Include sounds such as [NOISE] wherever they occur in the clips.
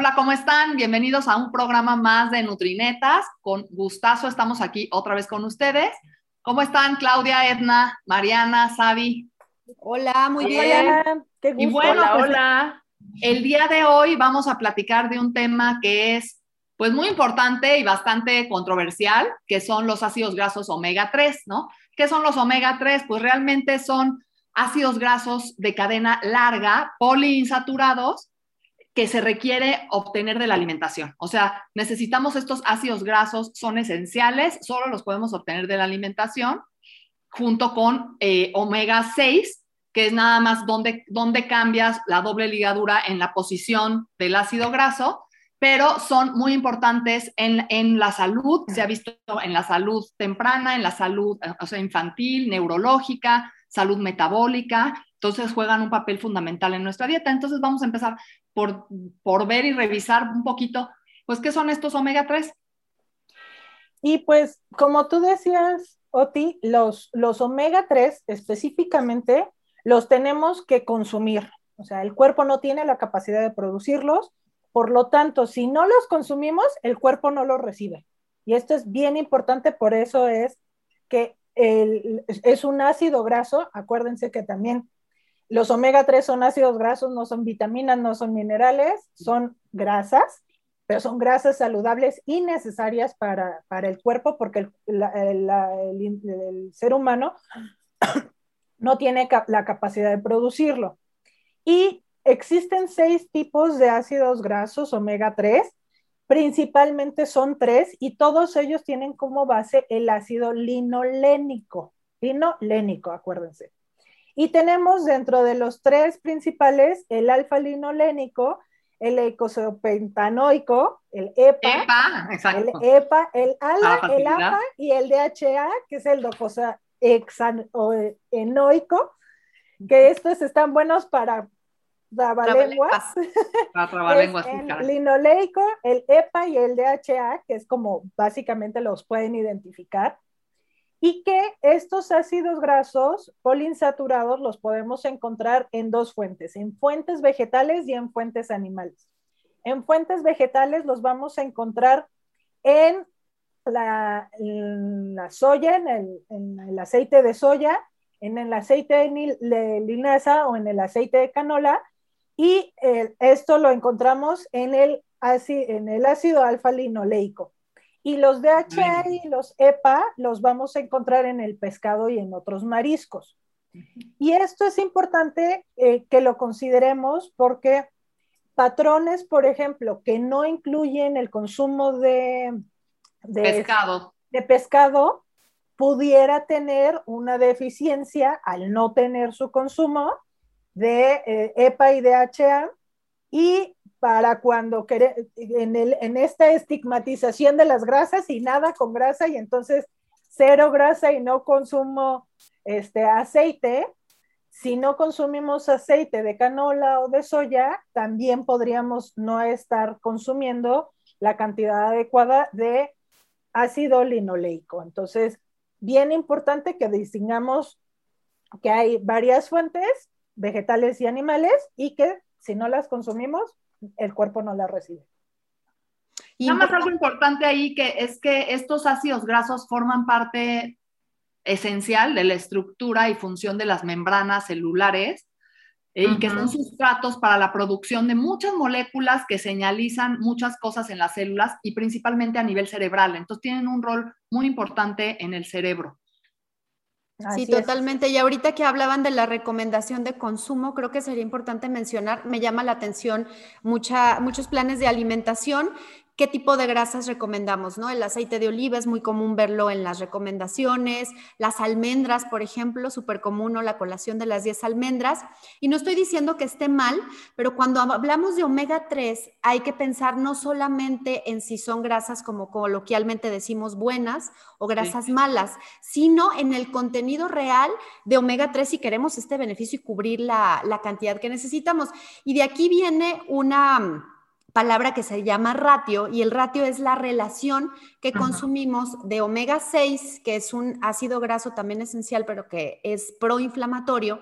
Hola, ¿cómo están? Bienvenidos a un programa más de Nutrinetas. Con gustazo estamos aquí otra vez con ustedes. ¿Cómo están Claudia, Edna, Mariana, Sabi? Hola, muy bien. Hola, qué gusto. Y bueno, hola, pues, hola. El día de hoy vamos a platicar de un tema que es pues muy importante y bastante controversial, que son los ácidos grasos omega 3, ¿no? ¿Qué son los omega 3? Pues realmente son ácidos grasos de cadena larga, poliinsaturados, que se requiere obtener de la alimentación. O sea, necesitamos estos ácidos grasos, son esenciales, solo los podemos obtener de la alimentación, junto con eh, omega 6, que es nada más donde, donde cambias la doble ligadura en la posición del ácido graso, pero son muy importantes en, en, la salud, se ha visto en la salud temprana, en la salud o sea, infantil, neurológica, salud metabólica, entonces juegan un papel fundamental en nuestra dieta. Entonces vamos a empezar por, por ver y revisar un poquito, pues, ¿qué son estos omega 3? Y pues, como tú decías, Oti, los, los omega 3 específicamente los tenemos que consumir. O sea, el cuerpo no tiene la capacidad de producirlos, por lo tanto, si no los consumimos, el cuerpo no los recibe. Y esto es bien importante, por eso es que el, es un ácido graso. Acuérdense que también los omega 3 son ácidos grasos, no son vitaminas, no son minerales, son grasas, pero son grasas saludables y necesarias para, para el cuerpo porque el, el ser humano [COUGHS] no tiene la capacidad de producirlo. Y existen seis tipos de ácidos grasos omega 3, principalmente son tres y todos ellos tienen como base el ácido linolénico. Linolénico, acuérdense. Y tenemos dentro de los tres principales el alfa-linolénico, el eicosapentanoico, el EPA, EPA el EPA, el ALA, el APA y el DHA, que es el docosa enoico, que estos están buenos para trabalenguas. [LAUGHS] Para el linoleico, el EPA y el DHA, que es como básicamente los pueden identificar. Y que estos ácidos grasos poliinsaturados los podemos encontrar en dos fuentes, en fuentes vegetales y en fuentes animales. En fuentes vegetales los vamos a encontrar en la, soya, en el, aceite de soya, en el aceite de linaza o en el aceite de canola, y eh, esto lo encontramos en el, en el ácido alfa-linoleico. Y los DHA y los EPA los vamos a encontrar en el pescado y en otros mariscos. Y esto es importante eh, que lo consideremos porque patrones, por ejemplo, que no incluyen el consumo de, pescado. de pescado, pudiera tener una deficiencia al no tener su consumo de eh, EPA y DHA y para cuando en, en esta estigmatización de las grasas y nada con grasa y entonces cero grasa y no consumo este aceite, si no consumimos aceite de canola o de soya, también podríamos no estar consumiendo la cantidad adecuada de ácido linoleico. Entonces, bien importante que distingamos que hay varias fuentes, vegetales y animales, y que si no las consumimos, el cuerpo no la recibe. Y nada más algo importante ahí que es que estos ácidos grasos forman parte esencial de la estructura y función de las membranas celulares eh, y que son sustratos para la producción de muchas moléculas que señalizan muchas cosas en las células y principalmente a nivel cerebral. Entonces tienen un rol muy importante en el cerebro sí, totalmente. Y ahorita que hablaban de la recomendación de consumo, creo que sería importante mencionar, me llama la atención mucha, muchos planes de alimentación qué tipo de grasas recomendamos, ¿no? El aceite de oliva es muy común verlo en las recomendaciones, las almendras, por ejemplo, súper común, o la colación de las 10 almendras. Y no estoy diciendo que esté mal, pero cuando hablamos de omega 3, hay que pensar no solamente en si son grasas como coloquialmente decimos buenas o grasas malas, sino en el contenido real de omega 3 si queremos este beneficio y cubrir la, la cantidad que necesitamos. Y de aquí viene una palabra que se llama ratio y el ratio es la relación que consumimos de omega 6, que es un ácido graso también esencial, pero que es proinflamatorio,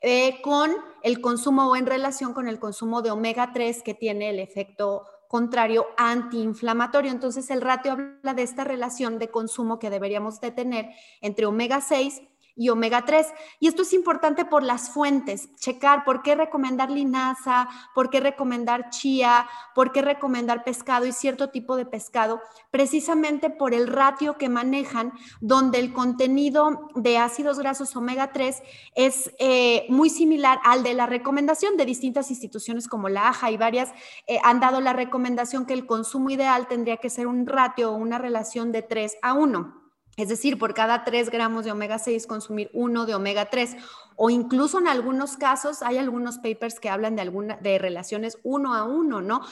eh, con el consumo o en relación con el consumo de omega 3 que tiene el efecto contrario antiinflamatorio. Entonces el ratio habla de esta relación de consumo que deberíamos de tener entre omega 6 y omega 3. Y esto es importante por las fuentes, checar por qué recomendar linaza, por qué recomendar chía, por qué recomendar pescado y cierto tipo de pescado, precisamente por el ratio que manejan, donde el contenido de ácidos grasos omega 3 es eh, muy similar al de la recomendación de distintas instituciones como la AJA y varias eh, han dado la recomendación que el consumo ideal tendría que ser un ratio o una relación de 3 a 1. Es decir, por cada 3 gramos de omega 6 consumir uno de omega 3 o incluso en algunos casos hay algunos papers que hablan de alguna de relaciones uno a uno, ¿no?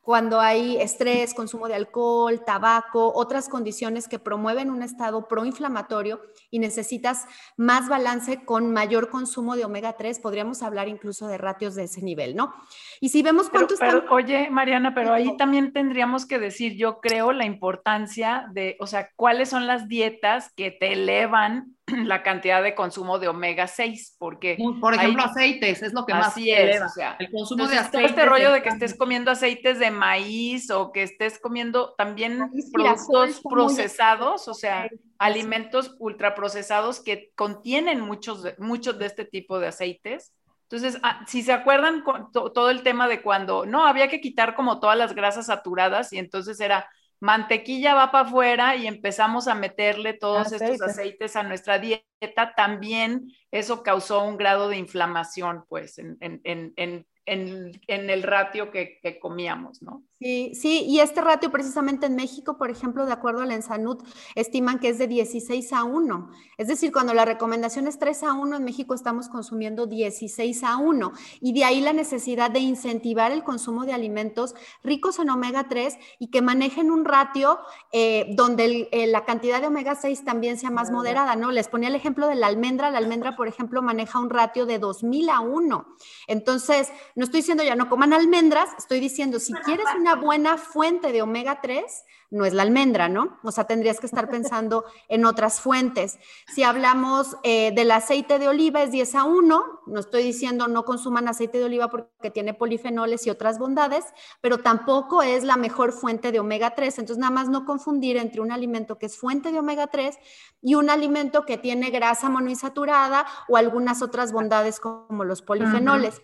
Cuando hay estrés, consumo de alcohol, tabaco, otras condiciones que promueven un estado proinflamatorio y necesitas más balance con mayor consumo de omega 3, podríamos hablar incluso de ratios de ese nivel, ¿no? Y si vemos cuántos... Pero, oye, Mariana, pero ahí también tendríamos que decir, yo creo, la importancia de, o sea, cuáles son las dietas que te elevan [CLEARS THROAT] la cantidad de consumo de omega 6, porque... Por ejemplo, aceites, es lo que más así es, o sea, el consumo de aceites. este rollo de que estés comiendo aceites de maíz o que estés comiendo también productos procesados, o sea, alimentos ultraprocesados que contienen muchos muchos de este tipo de aceites. Entonces, ah, si se acuerdan todo el tema de cuando, no, había que quitar como todas las grasas saturadas y entonces era mantequilla va para afuera y empezamos a meterle todos estos aceites a nuestra dieta, también eso causó un grado de inflamación, pues, en, en, en, en el ratio que, que, comíamos, ¿no? Sí, sí, y este ratio precisamente en México, por ejemplo, de acuerdo a la Ensanud, estiman que es de 16 a 1. Es decir, cuando la recomendación es 3 a 1, en México estamos consumiendo 16 a 1. Y de ahí la necesidad de incentivar el consumo de alimentos ricos en omega 3 y que manejen un ratio eh, donde eh, la cantidad de omega 6 también sea más moderada, ¿no? Les ponía el ejemplo de la almendra. La almendra, por ejemplo, maneja un ratio de 2000 a 1. Entonces, no estoy diciendo ya no coman almendras, estoy diciendo si quieres un una buena fuente de omega 3 no es la almendra, ¿no? O sea, tendrías que estar [LAUGHS] pensando en otras fuentes. Si hablamos eh, del aceite de oliva, es 10 a 1. No estoy diciendo no consuman aceite de oliva porque tiene polifenoles y otras bondades, pero tampoco es la mejor fuente de omega 3. Entonces, nada más no confundir entre un alimento que es fuente de omega 3 y un alimento que tiene grasa monoinsaturada o algunas otras bondades como los polifenoles.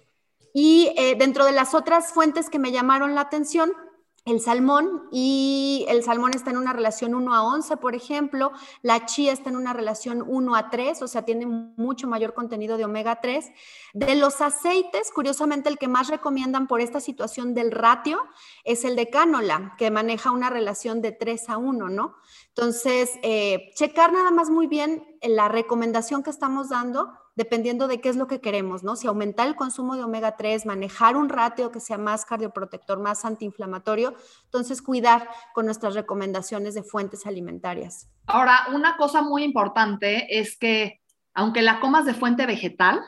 Y eh, dentro de las otras fuentes que me llamaron la atención, el salmón y el salmón está en una relación 1 a 11, por ejemplo, la chía está en una relación 1 a 3, o sea, tiene mucho mayor contenido de omega 3. De los aceites, curiosamente el que más recomiendan por esta situación del ratio es el de cánola, que maneja una relación de 3 a 1, ¿no? Entonces, eh, checar nada más muy bien la recomendación que estamos dando dependiendo de qué es lo que queremos, ¿no? Si aumentar el consumo de omega 3, manejar un ratio que sea más cardioprotector, más antiinflamatorio, entonces cuidar con nuestras recomendaciones de fuentes alimentarias. Ahora, una cosa muy importante es que aunque la comas de fuente vegetal,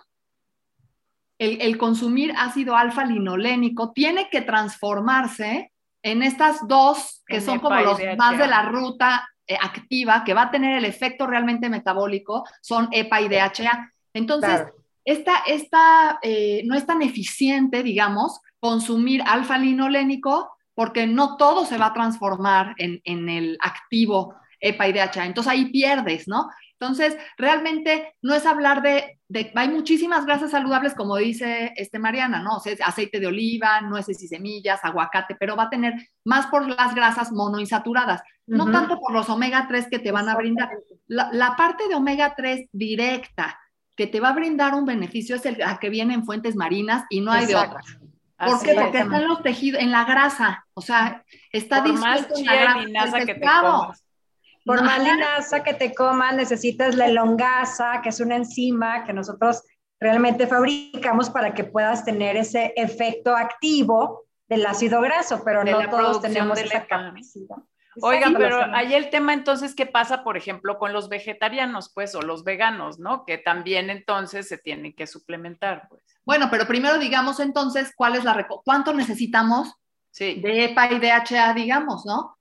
el, consumir ácido alfa linolénico tiene que transformarse en estas dos que son como los más de la ruta eh, activa, que va a tener el efecto realmente metabólico, son EPA y DHA. Entonces, esta, eh, no es tan eficiente, digamos, consumir alfa-linolénico porque no todo se va a transformar en, el activo EPA y DHA. Entonces ahí pierdes, ¿no? Entonces, realmente no es hablar de, hay muchísimas grasas saludables, como dice este Mariana, ¿no? O sea, aceite de oliva, nueces y semillas, aguacate, pero va a tener más por las grasas monoinsaturadas, no tanto por los omega 3 que te van a brindar. La, la parte de omega 3 directa, que te va a brindar un beneficio es el que viene en fuentes marinas y no hay de otra. ¿Por qué? Porque está en los tejidos, en la grasa, o sea, está disuelto en la grasa que te Por más linaza que te comas, necesitas la elongasa, que es una enzima que nosotros realmente fabricamos para que puedas tener ese efecto activo del ácido graso, pero no todos tenemos esa capacidad. Oigan, pero ahí el tema entonces, ¿qué pasa, por ejemplo, con los vegetarianos, pues, o los veganos, ¿no? Que también entonces se tienen que suplementar, pues. Bueno, pero primero digamos entonces cuál es la cuánto necesitamos de EPA y DHA, digamos, ¿no?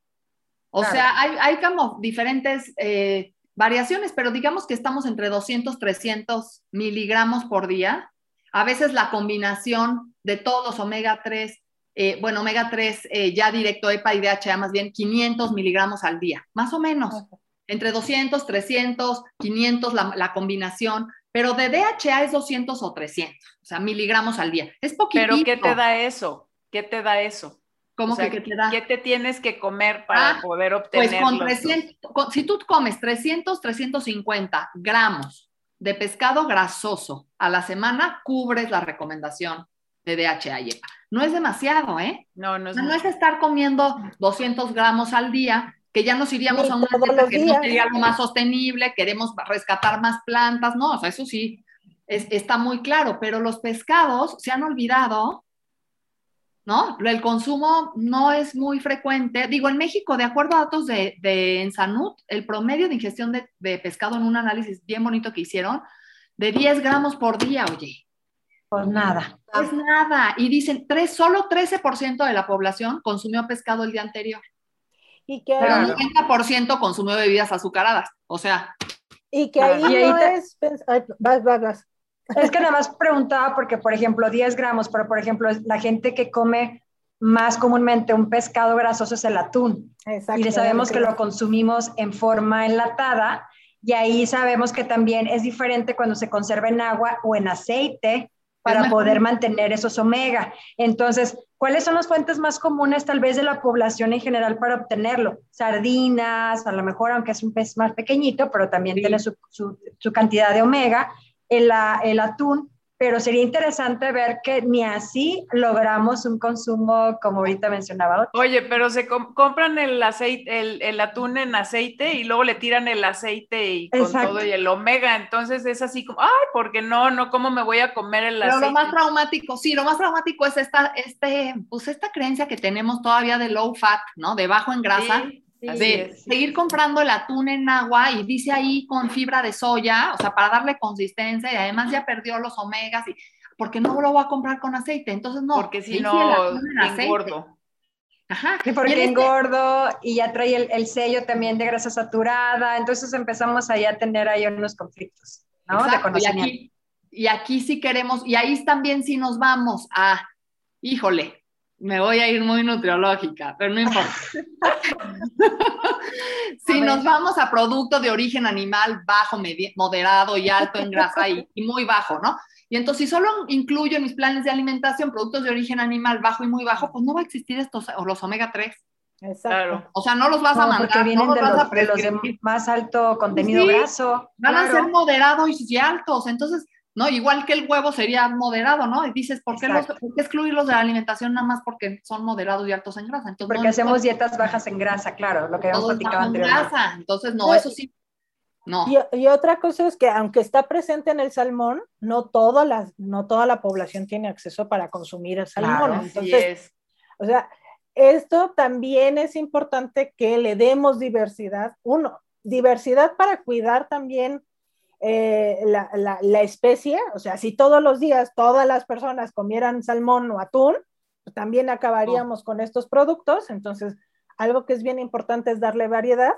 O sea, hay, hay, como diferentes eh, variaciones, pero digamos que estamos entre 200, 300 miligramos por día A veces la combinación de todos los omega 3, eh, bueno, omega 3 eh, ya directo EPA y DHA, más bien 500 miligramos al día, más o menos. Entre 200, 300, 500 la, la combinación, pero de DHA es 200 o 300, o sea, miligramos al día. Es poquito. ¿Pero qué te da eso? ¿Qué te da eso? ¿Cómo que, te da? ¿Qué te tienes que comer para ah, poder obtener? Pues con 300, si tú comes 300, 350 gramos de pescado grasoso a la semana, cubres la recomendación de DHA y EPA. No es demasiado, ¿eh? No, no es, no es estar comiendo 200 gramos al día, que ya nos iríamos a una dieta que no sería algo más sostenible, queremos rescatar más plantas, no, o sea, eso sí, está muy claro, pero los pescados se han olvidado ¿no? El consumo no es muy frecuente. Digo, en México, de acuerdo a datos de, de Ensanud, el promedio de ingestión de, pescado en un análisis bien bonito que hicieron, de 10 gramos por día, oye. Pues nada. Es nada. Y dicen, tres, solo 13% de la población consumió pescado el día anterior. Y que Pero el 90% consumió bebidas azucaradas. O sea. Y que ahí, no es... vas, vas, vas. Es que nada más preguntaba porque, por ejemplo, 10 gramos, pero por ejemplo, la gente que come más comúnmente un pescado grasoso es el atún. Y sabemos que lo consumimos en forma enlatada y ahí sabemos que también es diferente cuando se conserva en agua o en aceite para poder mantener esos omega. Entonces, ¿cuáles son las fuentes más comunes tal vez de la población en general para obtenerlo? Sardinas, a lo mejor aunque es un pez más pequeñito, pero también tiene su, su cantidad de omega el, el atún, pero sería interesante ver que ni así logramos un consumo como ahorita mencionaba. Oye, pero se compran el aceite, el, atún en aceite y luego le tiran el aceite y con todo y el omega, entonces es así como, ay, porque no, no, ¿cómo me voy a comer el aceite? Pero lo más traumático, sí, lo más traumático es esta, este, pues esta creencia que tenemos todavía de low fat, ¿no? De bajo en grasa de seguir comprando el atún en agua y dice ahí con fibra de soya, o sea, para darle consistencia y además ya perdió los omegas y porque no lo voy a comprar con aceite, entonces no. Porque si no, engordo. Ajá. Y porque este engordo y ya trae el, sello también de grasa saturada, entonces empezamos ahí a tener ahí unos conflictos, ¿no? de conocimiento. Y aquí, y aquí sí queremos, y ahí también sí nos vamos a, híjole, me voy a ir muy nutriológica, pero no importa. [LAUGHS] si nos vamos a producto de origen animal bajo, moderado y alto en grasa y, muy bajo, ¿no? Y entonces, si solo incluyo en mis planes de alimentación productos de origen animal bajo y muy bajo, pues no va a existir estos, o los omega 3. Exacto. O sea, no los vas a mandar. Porque vienen de, los, de, más alto contenido graso. Van a ser moderados y altos. Entonces, ¿no? Igual que el huevo sería moderado, ¿no? Y dices, ¿por qué, los, excluirlos de la alimentación nada más porque son moderados y altos en grasa? Entonces, porque hacemos dietas bajas en grasa, claro, lo que hemos platicado anteriormente. Grasa. Entonces, no, eso sí. No. Y, otra cosa es que aunque está presente en el salmón, no toda la, no toda la población tiene acceso para consumir el salmón. Entonces, o sea, esto también es importante que le demos diversidad. Uno, diversidad para cuidar también eh, la, la, especie, o sea, si todos los días todas las personas comieran salmón o atún, pues también acabaríamos con estos productos. Entonces, algo que es bien importante es darle variedad,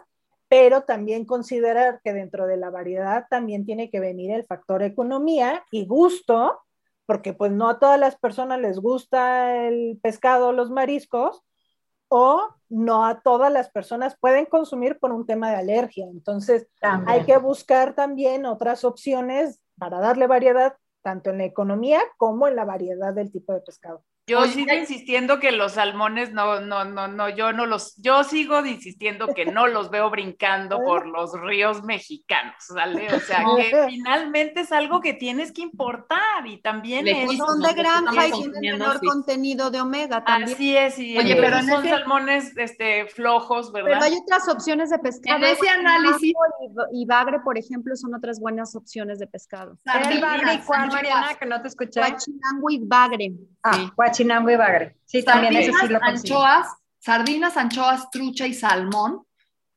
pero también considerar que dentro de la variedad también tiene que venir el factor economía y gusto, porque pues no a todas las personas les gusta el pescado los mariscos, o no a todas las personas pueden consumir por un tema de alergia. Entonces, hay que buscar también otras opciones para darle variedad, tanto en la economía como en la variedad del tipo de pescado. Yo sigo insistiendo que los salmones no, no, no, no, yo no los, yo sigo insistiendo que no los veo brincando por los ríos mexicanos, ¿sale? O sea, que finalmente es algo que tienes que importar y también es... Son de granja y tienen menor contenido de omega también. Así es, y Oye, pero son salmones este, flojos, ¿verdad? Pero hay otras opciones de pescado. En ese análisis... Y, bagre, por ejemplo, son otras buenas opciones de pescado. ¿El bagre y cuál, Mariana, que no te escuché? Y bagre. Ah, sí. Chinambo y bagre. Sí, también sardinas, eso sí lo anchoas, sardinas, anchoas, trucha y salmón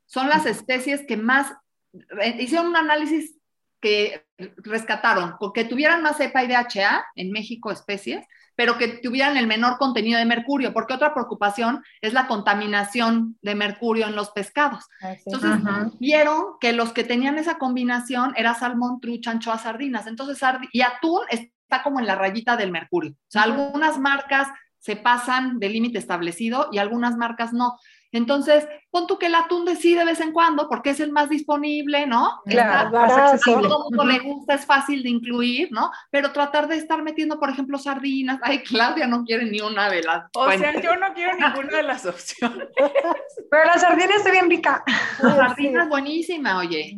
son las especies que más eh, hicieron un análisis que rescataron, que tuvieran más EPA y DHA en México especies, pero que tuvieran el menor contenido de mercurio, porque otra preocupación es la contaminación de mercurio en los pescados. Entonces, vieron que los que tenían esa combinación era salmón, trucha, anchoa, sardinas. Entonces, y atún está como en la rayita del mercurio. O sea, algunas marcas se pasan del límite establecido y algunas marcas no. Entonces, pon tú que el atún de sí de vez en cuando, porque es el más disponible, ¿no? Claro, a todo mundo le gusta, es fácil de incluir, ¿no? Pero tratar de estar metiendo, por ejemplo, sardinas. Ay, Claudia no quiere ni una de las. O sea, yo no quiero ninguna de las opciones. [LAUGHS] Pero la sardina está bien rica. La [LAUGHS] sardina es buenísima, oye.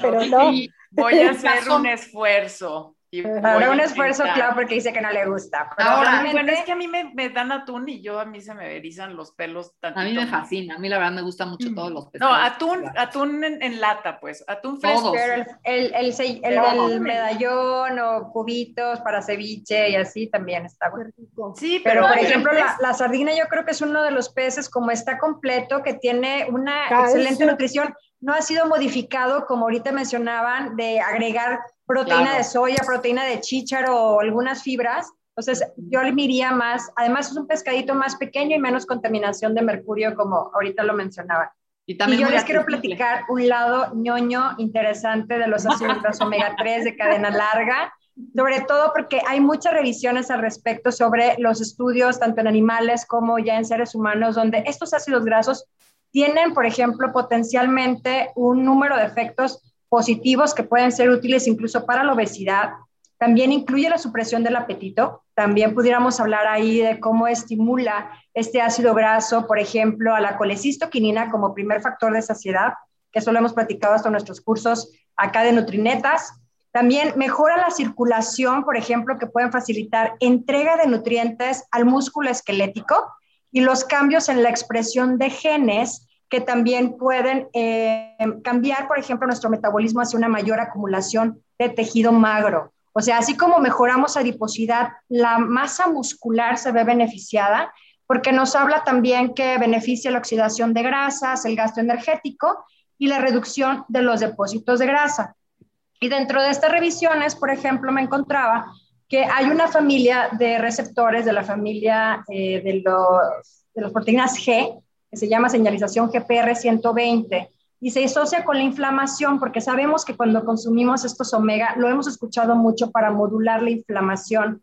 Pero no. Voy a [LAUGHS] hacer un esfuerzo. Ahora un esfuerzo, claro, porque dice que no le gusta. Ahora, bueno, es que a mí me, me, dan atún y yo a mí se me erizan los pelos. A mí me fascina, a mí la verdad me gusta mucho todos los pelos. No, atún, atún en, lata, pues, atún fresco. Pero el, el, el, medallón o cubitos para ceviche y así también está bueno. Sí, pero, por ejemplo, la, la, sardina yo creo que es uno de los peces como está completo, que tiene una excelente nutrición. No ha sido modificado, como ahorita mencionaban, de agregar proteína de soya, proteína de chícharo o algunas fibras. Entonces, yo le miría más, además es un pescadito más pequeño y menos contaminación de mercurio, como ahorita lo mencionaba. Y, también yo les quiero platicar un lado ñoño interesante de los ácidos omega 3 de cadena larga, sobre todo porque hay muchas revisiones al respecto sobre los estudios, tanto en animales como ya en seres humanos, donde estos ácidos grasos tienen, por ejemplo, potencialmente un número de efectos positivos que pueden ser útiles incluso para la obesidad. También incluye la supresión del apetito. También pudiéramos hablar ahí de cómo estimula este ácido graso, por ejemplo, a la colecistoquinina como primer factor de saciedad, que eso lo hemos platicado hasta nuestros cursos acá de Nutrinetas. También mejora la circulación, por ejemplo, que pueden facilitar entrega de nutrientes al músculo esquelético y los cambios en la expresión de genes que también pueden eh, cambiar, por ejemplo, nuestro metabolismo hacia una mayor acumulación de tejido magro. O sea, así como mejoramos adiposidad, la masa muscular se ve beneficiada porque nos habla también que beneficia la oxidación de grasas, el gasto energético y la reducción de los depósitos de grasa. Y dentro de estas revisiones, por ejemplo, me encontraba que hay una familia de receptores de la familia eh, de, los, de las proteínas G, se llama señalización GPR 120 y se asocia con la inflamación porque sabemos que cuando consumimos estos omega, lo hemos escuchado mucho para modular la inflamación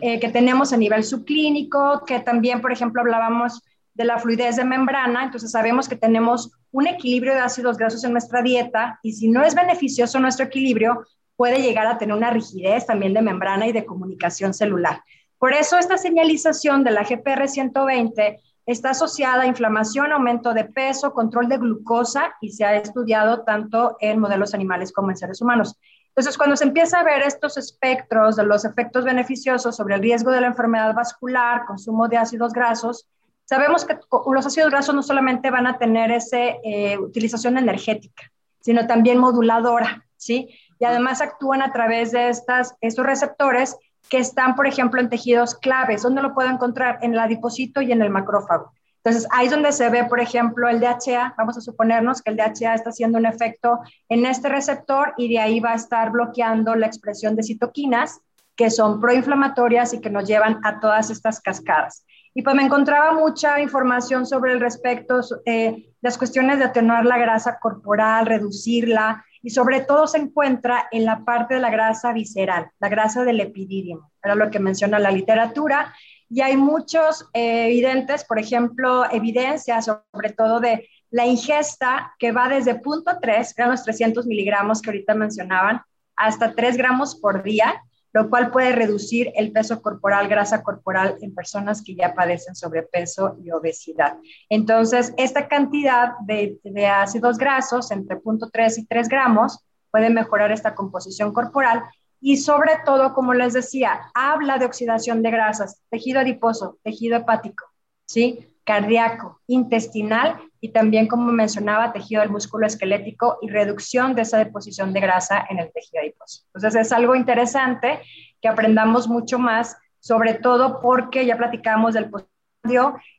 eh, que tenemos a nivel subclínico, que también, por ejemplo, hablábamos de la fluidez de membrana, entonces sabemos que tenemos un equilibrio de ácidos grasos en nuestra dieta y si no es beneficioso nuestro equilibrio, puede llegar a tener una rigidez también de membrana y de comunicación celular. Por eso esta señalización de la GPR 120 Está asociada a inflamación, aumento de peso, control de glucosa y se ha estudiado tanto en modelos animales como en seres humanos. Entonces, cuando se empieza a ver estos espectros de los efectos beneficiosos sobre el riesgo de la enfermedad vascular, consumo de ácidos grasos, sabemos que los ácidos grasos no solamente van a tener esa eh, utilización energética, sino también moduladora, ¿sí? Y además actúan a través de estas, estos receptores que están, por ejemplo, en tejidos claves. ¿Dónde lo puedo encontrar? En el adipocito y en el macrófago. Entonces, ahí es donde se ve, por ejemplo, el DHA. Vamos a suponernos que el DHA está haciendo un efecto en este receptor y de ahí va a estar bloqueando la expresión de citoquinas que son proinflamatorias y que nos llevan a todas estas cascadas. Y pues me encontraba mucha información sobre el respecto, eh, las cuestiones de atenuar la grasa corporal, reducirla, y sobre todo se encuentra en la parte de la grasa visceral, la grasa del epidídimo, era lo que menciona la literatura, y hay muchos eh, evidentes, por ejemplo, evidencias sobre todo de la ingesta que va desde punto 3, eran los 300 miligramos que ahorita mencionaban, hasta 3 gramos por día, lo cual puede reducir el peso corporal, grasa corporal en personas que ya padecen sobrepeso y obesidad. Entonces, esta cantidad de, ácidos grasos entre 0.3 y 3 gramos puede mejorar esta composición corporal y sobre todo, como les decía, habla de oxidación de grasas, tejido adiposo, tejido hepático, ¿sí? Cardíaco, intestinal y también, como mencionaba, tejido del músculo esquelético y reducción de esa deposición de grasa en el tejido adiposo. Entonces es algo interesante que aprendamos mucho más, sobre todo porque ya platicamos del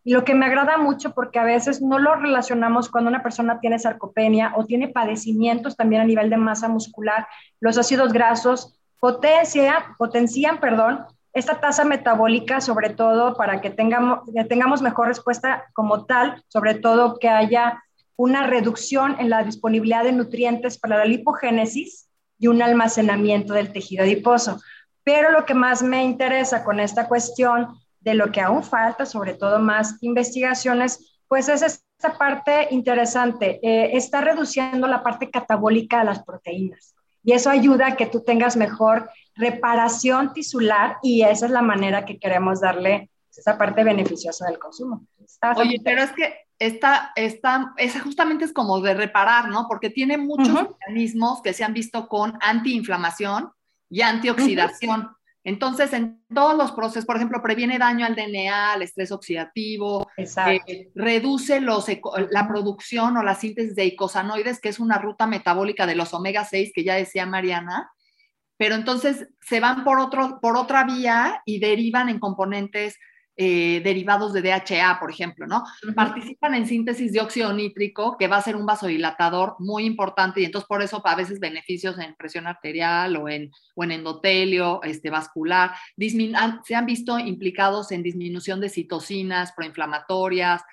y lo que me agrada mucho porque a veces no lo relacionamos cuando una persona tiene sarcopenia o tiene padecimientos también a nivel de masa muscular, los ácidos grasos potencia, potencian, perdón, esta tasa metabólica, sobre todo para que tengamos, tengamos mejor respuesta como tal, sobre todo que haya una reducción en la disponibilidad de nutrientes para la lipogénesis y un almacenamiento del tejido adiposo. Pero lo que más me interesa con esta cuestión de lo que aún falta, sobre todo más investigaciones, pues es esta parte interesante. Eh, está reduciendo la parte catabólica de las proteínas y eso ayuda a que tú tengas mejor reparación tisular y esa es la manera que queremos darle esa parte beneficiosa del consumo. Oye, pero es que esta, esta, esa justamente es como de reparar, ¿no? Porque tiene muchos mecanismos que se han visto con antiinflamación y antioxidación. Entonces, en todos los procesos, por ejemplo, previene daño al DNA, al estrés oxidativo, eh, reduce los, la producción o la síntesis de icosanoides, que es una ruta metabólica de los omega 6 que ya decía Mariana, pero entonces se van por, otro, por otra vía y derivan en componentes eh, derivados de DHA, por ejemplo, ¿no? Participan en síntesis de óxido nítrico, que va a ser un vasodilatador muy importante y entonces por eso a veces beneficios en presión arterial o en, o en endotelio este, vascular. se han visto implicados en disminución de citocinas proinflamatorias,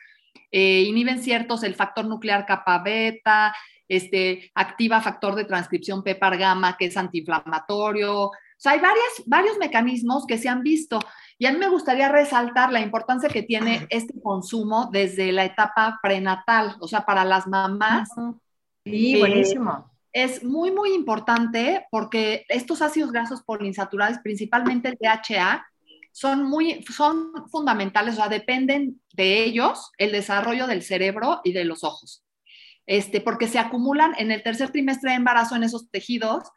eh, inhiben ciertos el factor nuclear kappa beta, este, activa factor de transcripción PEPAR gamma, que es antiinflamatorio. O sea, hay varias, varios mecanismos que se han visto. Y a mí me gustaría resaltar la importancia que tiene este consumo desde la etapa prenatal, o sea, para las mamás. Sí, buenísimo. Es muy, muy importante porque estos ácidos grasos poliinsaturados, principalmente el DHA, son, muy, son fundamentales, o sea, dependen de ellos el desarrollo del cerebro y de los ojos. Este, porque se acumulan en el tercer trimestre de embarazo en esos tejidos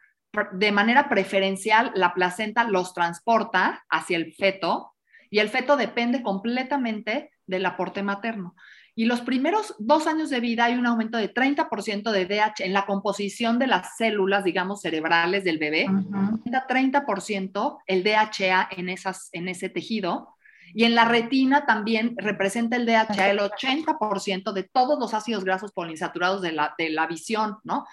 de manera preferencial la placenta los transporta hacia el feto y el feto depende completamente del aporte materno. Y los primeros dos años de vida hay un aumento de 30% de DHA en la composición de las células, digamos, cerebrales del bebé. 30% el DHA en, esas, en ese tejido. Y en la retina también representa el DHA el 80% de todos los ácidos grasos poliinsaturados de la, de la visión, ¿no?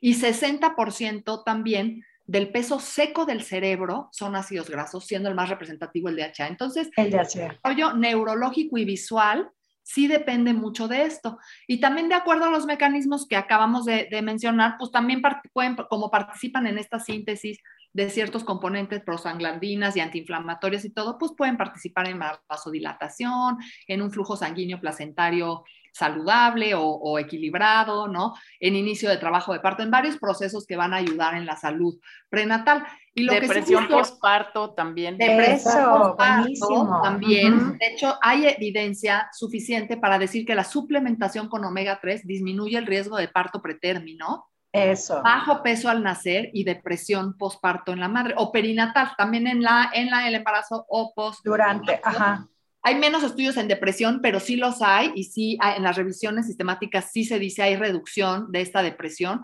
y 60% también del peso seco del cerebro son ácidos grasos, siendo el más representativo el DHA. Entonces, el desarrollo neurológico y visual sí depende mucho de esto. Y también de acuerdo a los mecanismos que acabamos de, mencionar, pues también pueden, como participan en esta síntesis de ciertos componentes prosanglandinas y antiinflamatorias y todo, pues pueden participar en vasodilatación, en un flujo sanguíneo placentario saludable o, equilibrado, ¿no? En inicio de trabajo de parto, en varios procesos que van a ayudar en la salud prenatal. Y lo depresión postparto también. Depresión postparto también. De hecho, hay evidencia suficiente para decir que la suplementación con omega 3 disminuye el riesgo de parto pretérmino. Eso. Bajo peso al nacer y depresión postparto en la madre o perinatal, también en la en la el embarazo o post. Durante, ajá. Hay menos estudios en depresión, pero sí los hay y sí en las revisiones sistemáticas sí se dice hay reducción de esta depresión.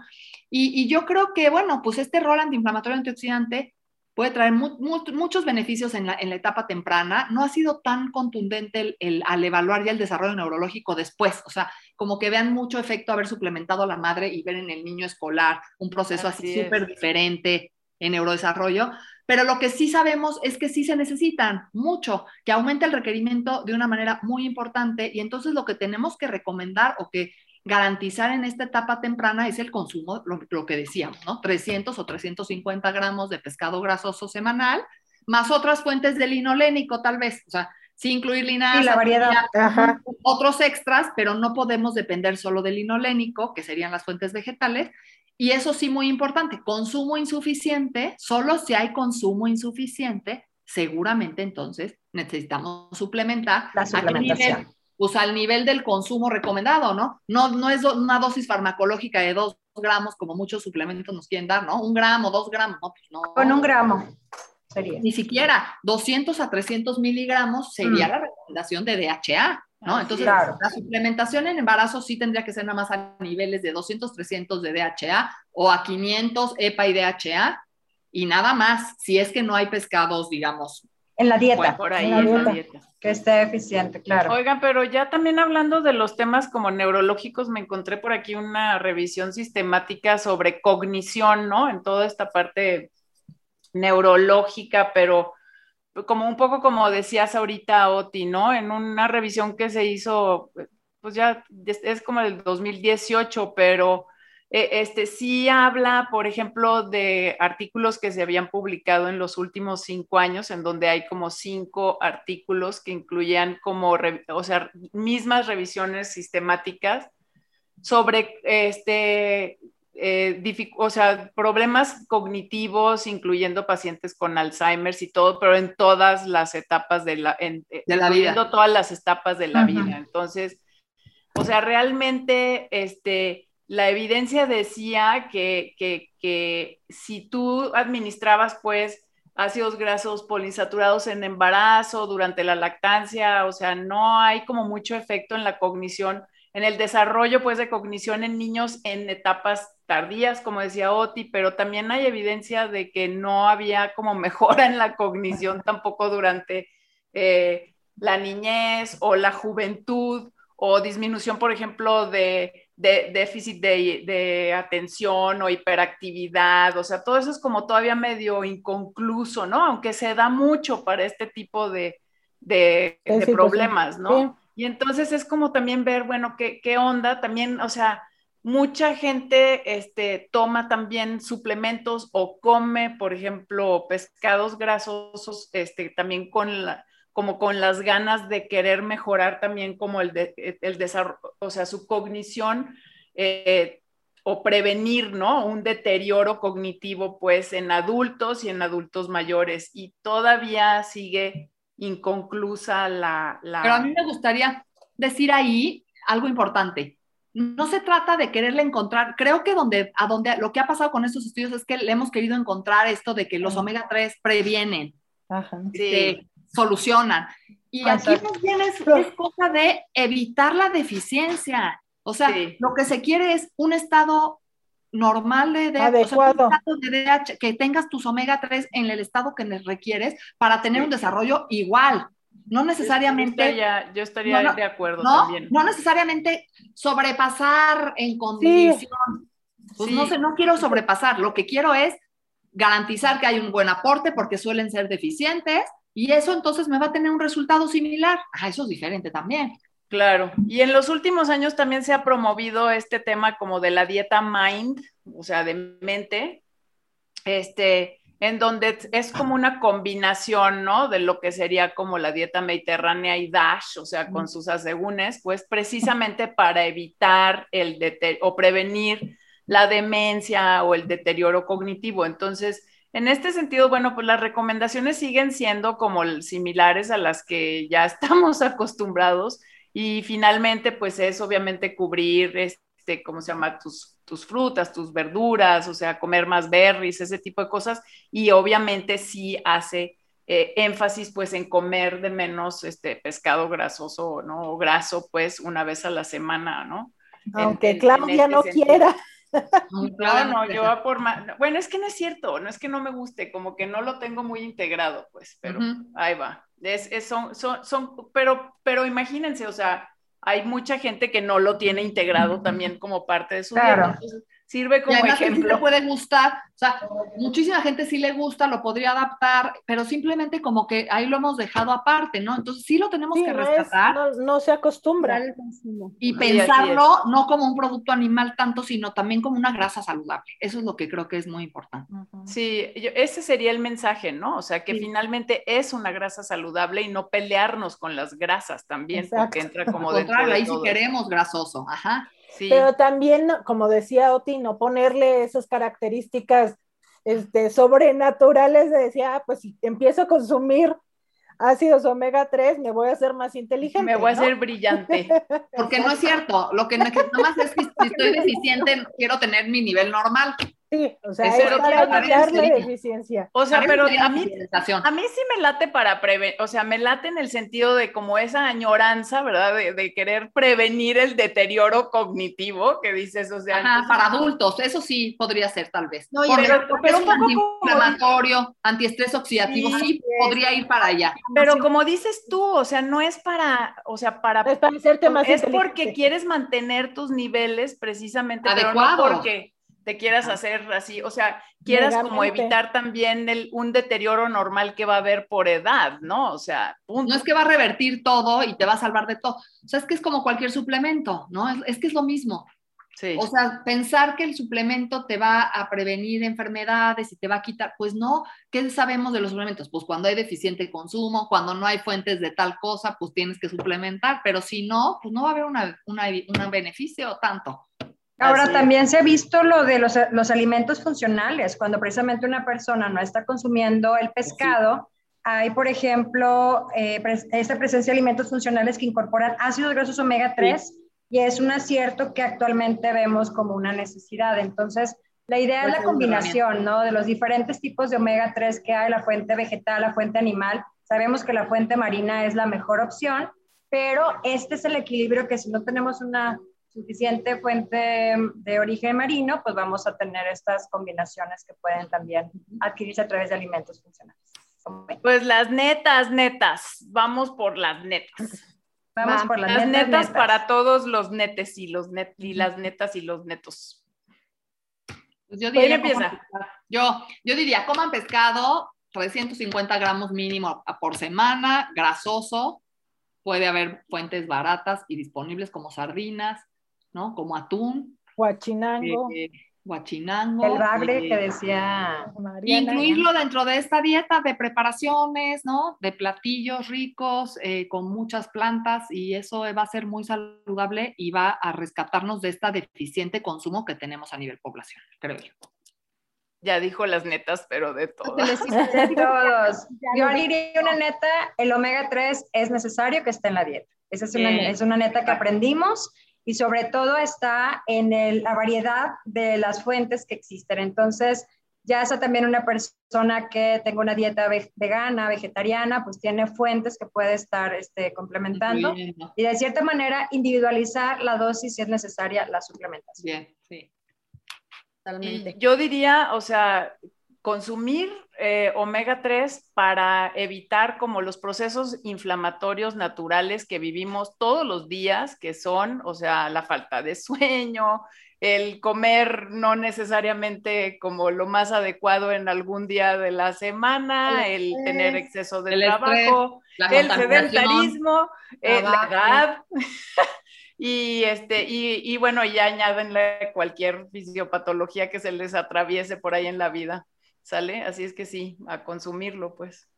Y, yo creo que, bueno, pues este rol antiinflamatorio antioxidante puede traer muchos beneficios en la, en la, etapa temprana. No ha sido tan contundente el, al evaluar ya el desarrollo neurológico después. O sea, como que vean mucho efecto haber suplementado a la madre y ver en el niño escolar un proceso así súper diferente en neurodesarrollo. Pero lo que sí sabemos es que sí se necesitan mucho, que aumente el requerimiento de una manera muy importante y entonces lo que tenemos que recomendar o que garantizar en esta etapa temprana es el consumo, lo, que decíamos, ¿no? 300 o 350 gramos de pescado grasoso semanal, más otras fuentes de linolénico tal vez, o sea, sí incluir linaza, la variedad, otros extras, pero no podemos depender solo del linolénico, que serían las fuentes vegetales, y eso sí, muy importante, consumo insuficiente, solo si hay consumo insuficiente, seguramente entonces necesitamos suplementar. La suplementación. Pues al nivel del consumo recomendado, ¿no? No, no es una dosis farmacológica de dos gramos como muchos suplementos nos quieren dar, ¿no? Un gramo, dos gramos, ¿no? Pues no. Con un gramo. Sería. Ni siquiera 200 a 300 miligramos sería mm. la recomendación de DHA. ¿no? Entonces, la suplementación en embarazo sí tendría que ser nada más a niveles de 200, 300 de DHA o a 500 EPA y DHA y nada más, si es que no hay pescados, digamos. En la dieta. por ahí, en la dieta. Que esté eficiente, claro. Oigan, pero ya también hablando de los temas como neurológicos, me encontré por aquí una revisión sistemática sobre cognición, ¿no? En toda esta parte neurológica, pero como un poco como decías ahorita, Oti, ¿no? En una revisión que se hizo, pues ya es como el 2018, pero este, sí habla, por ejemplo, de artículos que se habían publicado en los últimos cinco años, en donde hay como cinco artículos que incluían como, o sea, mismas revisiones sistemáticas sobre este, eh, o sea, problemas cognitivos, incluyendo pacientes con Alzheimer y todo, pero en todas las etapas de la, en, eh, de la vida. todas las etapas de la vida. Entonces, o sea, realmente, este, la evidencia decía que, que, si tú administrabas, pues, ácidos grasos poliinsaturados en embarazo, durante la lactancia, o sea, no hay como mucho efecto en la cognición, en el desarrollo, pues, de cognición en niños en etapas tardías, como decía Oti, pero también hay evidencia de que no había como mejora en la cognición tampoco durante eh, la niñez o la juventud o disminución, por ejemplo, de de déficit de, atención o hiperactividad, o sea, todo eso es como todavía medio inconcluso, ¿no? Aunque se da mucho para este tipo de, problemas, ¿no? Y entonces es como también ver, bueno, qué, qué onda, también, o sea, mucha gente este, toma también suplementos o come, por ejemplo, pescados grasosos, este, también con la, como con las ganas de querer mejorar también como el, el desarrollo, o sea, su cognición eh, o prevenir, ¿no? Un deterioro cognitivo, pues, en adultos y en adultos mayores. Y todavía sigue inconclusa la... la... Pero a mí me gustaría decir ahí algo importante. No se trata de quererle encontrar, creo que donde, a donde lo que ha pasado con estos estudios es que le hemos querido encontrar esto de que los omega 3 previenen. Ajá. Sí solucionan. Y aquí también es, cosa de evitar la deficiencia. O sea, lo que se quiere es un estado normal de, DH, que tengas tus omega 3 en el estado que requieres para tener un desarrollo igual. No necesariamente. Yo estaría, de acuerdo no, también. No necesariamente sobrepasar en condición. Pues no sé, no quiero sobrepasar. Lo que quiero es garantizar que hay un buen aporte porque suelen ser deficientes y eso entonces me va a tener un resultado similar. Ah, eso es diferente también. Claro, y en los últimos años también se ha promovido este tema como de la dieta mind, o sea, de mente, este, en donde es como una combinación, ¿no? De lo que sería como la dieta mediterránea y DASH, o sea, con sus asegúnes, pues precisamente para evitar el o prevenir la demencia o el deterioro cognitivo. Entonces, en este sentido, bueno, pues las recomendaciones siguen siendo como similares a las que ya [LAUGHS] estamos acostumbrados y finalmente, pues es obviamente cubrir, este, ¿cómo se llama? Tus, tus frutas, tus verduras, o sea, comer más berries, ese tipo de cosas y obviamente sí hace eh, énfasis pues en comer de menos este pescado grasoso, ¿no? O graso pues una vez a la semana, ¿no? Aunque Claudia este no quiera. Claro, [LAUGHS] no, yo por más. Bueno, es que no es cierto, no es que no me guste, como que no lo tengo muy integrado, pues, pero ahí va. Es, son, son, son, pero, pero imagínense, o sea, hay mucha gente que no lo tiene integrado también como parte de su vida sirve como y ejemplo. le puede gustar, o sea, muchísima gente sí le gusta, lo podría adaptar, pero simplemente como que ahí lo hemos dejado aparte, ¿no? Entonces sí lo tenemos que rescatar. no, se acostumbra al consumo. Y pensarlo no como un producto animal tanto, sino también como una grasa saludable. Eso es lo que creo que es muy importante. Sí, ese sería el mensaje, ¿no? O sea, que finalmente es una grasa saludable y no pelearnos con las grasas también, porque entra como dentro de ahí sí queremos grasoso, ajá. Pero también, como decía Oti, no ponerle esas características este, sobrenaturales de decía, ah, pues si empiezo a consumir ácidos omega 3, me voy a hacer más inteligente. Me voy a hacer brillante. Porque no es cierto. Lo que más es que si [LAUGHS] estoy deficiente, quiero tener mi nivel normal. Sí, o sea, es para evitar la deficiencia. O sea, pero a mí, a mí sí me late para prevenir, o sea, me late en el sentido de como esa añoranza, ¿verdad? De, querer prevenir el deterioro cognitivo que dices, o sea. Ajá, para adultos, eso sí podría ser tal vez. No, pero, pero, un antiinflamatorio, antiestrés oxidativo, sí, podría ir para allá. Pero como dices tú, o sea, no es para, o sea, para. Es para hacerte más Es porque quieres mantener tus niveles precisamente, pero no porque te quieras hacer así, o sea, quieras como evitar también el, un deterioro normal que va a haber por edad, ¿no? O sea, no es que va a revertir todo y te va a salvar de todo, o sea, es que es como cualquier suplemento, ¿no? Es, que es lo mismo. O sea, pensar que el suplemento te va a prevenir enfermedades y te va a quitar, pues no, ¿qué sabemos de los suplementos? Pues cuando hay deficiente consumo, cuando no hay fuentes de tal cosa, pues tienes que suplementar, pero si no, pues no va a haber un beneficio tanto. Ahora también se ha visto lo de los, los, alimentos funcionales, cuando precisamente una persona no está consumiendo el pescado, hay, por ejemplo, eh, esta presencia de alimentos funcionales que incorporan ácidos grasos omega 3 y es un acierto que actualmente vemos como una necesidad. Entonces, la idea es pues la combinación, ¿no? De los diferentes tipos de omega 3 que hay, la fuente vegetal, la fuente animal. Sabemos que la fuente marina es la mejor opción, pero este es el equilibrio que si no tenemos una suficiente fuente de origen marino, pues vamos a tener estas combinaciones que pueden también adquirirse a través de alimentos funcionales. Pues las netas, netas, vamos por las netas. Vamos por las, netas, para todos los netes y, los net, y las netas y los netos. Pues yo diría, empieza? Yo, yo diría, coman pescado, 350 gramos mínimo por semana, grasoso, puede haber fuentes baratas y disponibles como sardinas, ¿no? Como atún. Guachinango. Eh, guachinango. El bagre que decía Incluirlo dentro de esta dieta de preparaciones, ¿no? De platillos ricos eh, con muchas plantas y eso va a ser muy saludable y va a rescatarnos de este deficiente consumo que tenemos a nivel población, creo yo. Ya dijo las netas, pero de todos. De todos. Yo [LAUGHS] diría una neta, el omega 3 es necesario que esté en la dieta. Esa es una, es una neta que aprendimos y sobre todo está en la variedad de las fuentes que existen. Entonces, ya sea también una persona que tenga una dieta vegana, vegetariana, pues tiene fuentes que puede estar este, complementando y de cierta manera individualizar la dosis si es necesaria la suplementación. Bien, sí. Totalmente. yo diría, o sea, consumir eh, omega 3 para evitar como los procesos inflamatorios naturales que vivimos todos los días, que son, o sea, la falta de sueño, el comer no necesariamente como lo más adecuado en algún día de la semana, el, tener exceso de trabajo, el sedentarismo, eh, la edad. [LAUGHS] Y, este, y, y bueno, ya añadenle cualquier fisiopatología que se les atraviese por ahí en la vida. ¿Sale? Así es que sí, a consumirlo, pues.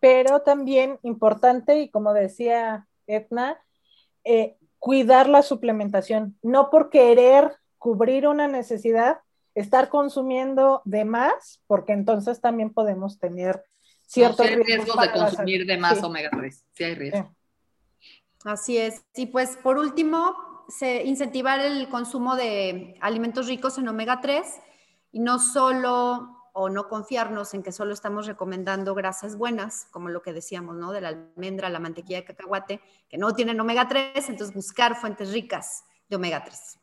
Pero también importante, y como decía Etna, eh, cuidar la suplementación, no por querer cubrir una necesidad, estar consumiendo de más, porque entonces también podemos tener ciertos riesgos, de consumir de más omega 3, sí hay riesgo. Así es. Y pues por último, se, incentivar el consumo de alimentos ricos en omega 3 y no solo o no confiarnos en que solo estamos recomendando grasas buenas, como lo que decíamos, ¿no? De la almendra, la mantequilla de cacahuate, que no tienen omega 3, entonces buscar fuentes ricas de omega 3.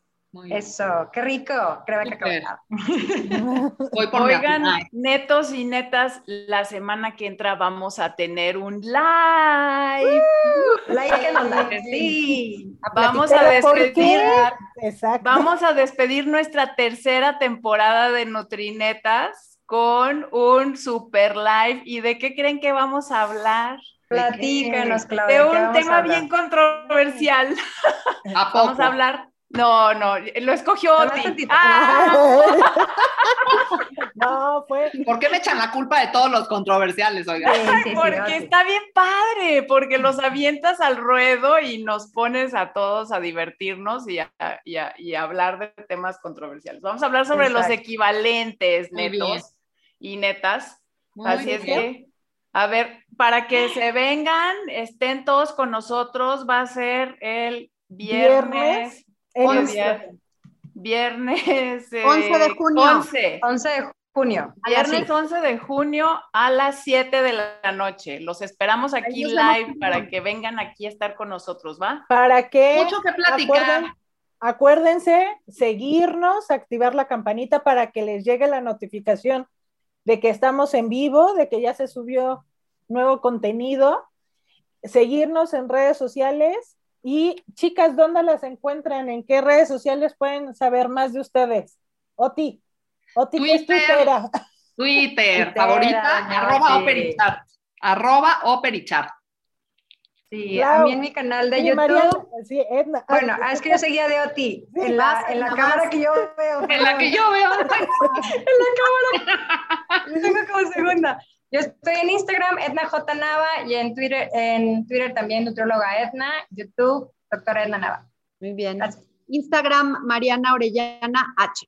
Eso, qué rico, creo que [LAUGHS] Oigan, netos y netas, la semana que entra vamos a tener un live. sí. vamos a despedir, vamos a despedir nuestra tercera temporada de Nutrinetas con un super live. ¿Y de qué creen que vamos a hablar? Platícanos, Claudia. De un tema bien controversial. [LAUGHS] Vamos a hablar. No, no, lo escogió Oti. Ah. [LAUGHS] no, fue. ¿Por qué me echan la culpa de todos los controversiales, oiga? porque está bien padre, porque los avientas al ruedo y nos pones a todos a divertirnos y a, y hablar de temas controversiales. Vamos a hablar sobre los equivalentes netos y netas. Así es que, a ver, para que se vengan, estén todos con nosotros, va a ser el viernes. Viernes. Viernes, 11 eh, de junio. 11. 11 de junio. Viernes 11 de junio a las 7 de la noche. Los esperamos aquí live para que vengan aquí a estar con nosotros, ¿va? Para que. Mucho que platicar. acuérdense, seguirnos, activar la campanita para que les llegue la notificación de que estamos en vivo, de que ya se subió nuevo contenido, seguirnos en redes sociales y chicas, ¿dónde las encuentran? ¿En qué redes sociales pueden saber más de ustedes? Oti, Oti, Twitter, Twitter? Twitter, favorita, arroba operichat, arroba operichat. Sí, a mí en mi canal de YouTube. sí, Edna. Bueno, ah, es que yo seguía de Oti. en la, en la cámara que yo veo. En la que yo veo. [LAUGHS] en la cámara. Tengo como segunda. Yo estoy en Instagram, Edna J. Nava, y en Twitter, en Twitter también, Nutrióloga Edna, YouTube, doctora Edna Nava. Muy bien. Instagram, Mariana Orellana H.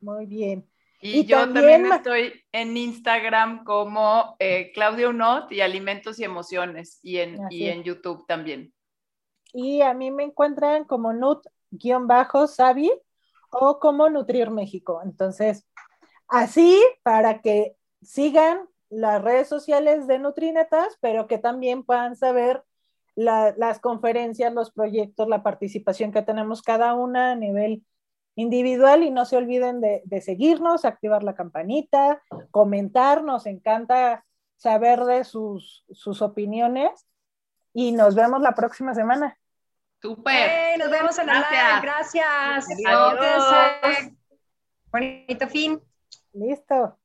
Muy bien. Y, yo también, estoy en Instagram como eh, Claudia Unot y Alimentos y Emociones y en, y en YouTube también. Y a mí me encuentran como Nut-Sabi o como Nutrir México. Entonces, así para que sigan las redes sociales de Nutrinetas, pero que también puedan saber las conferencias, los proyectos, la participación que tenemos cada una a nivel individual y no se olviden de, seguirnos, activar la campanita, comentar, nos encanta saber de sus, sus opiniones y nos vemos la próxima semana. Super. nos vemos en la live. Gracias. Adiós. Bonito fin. Listo.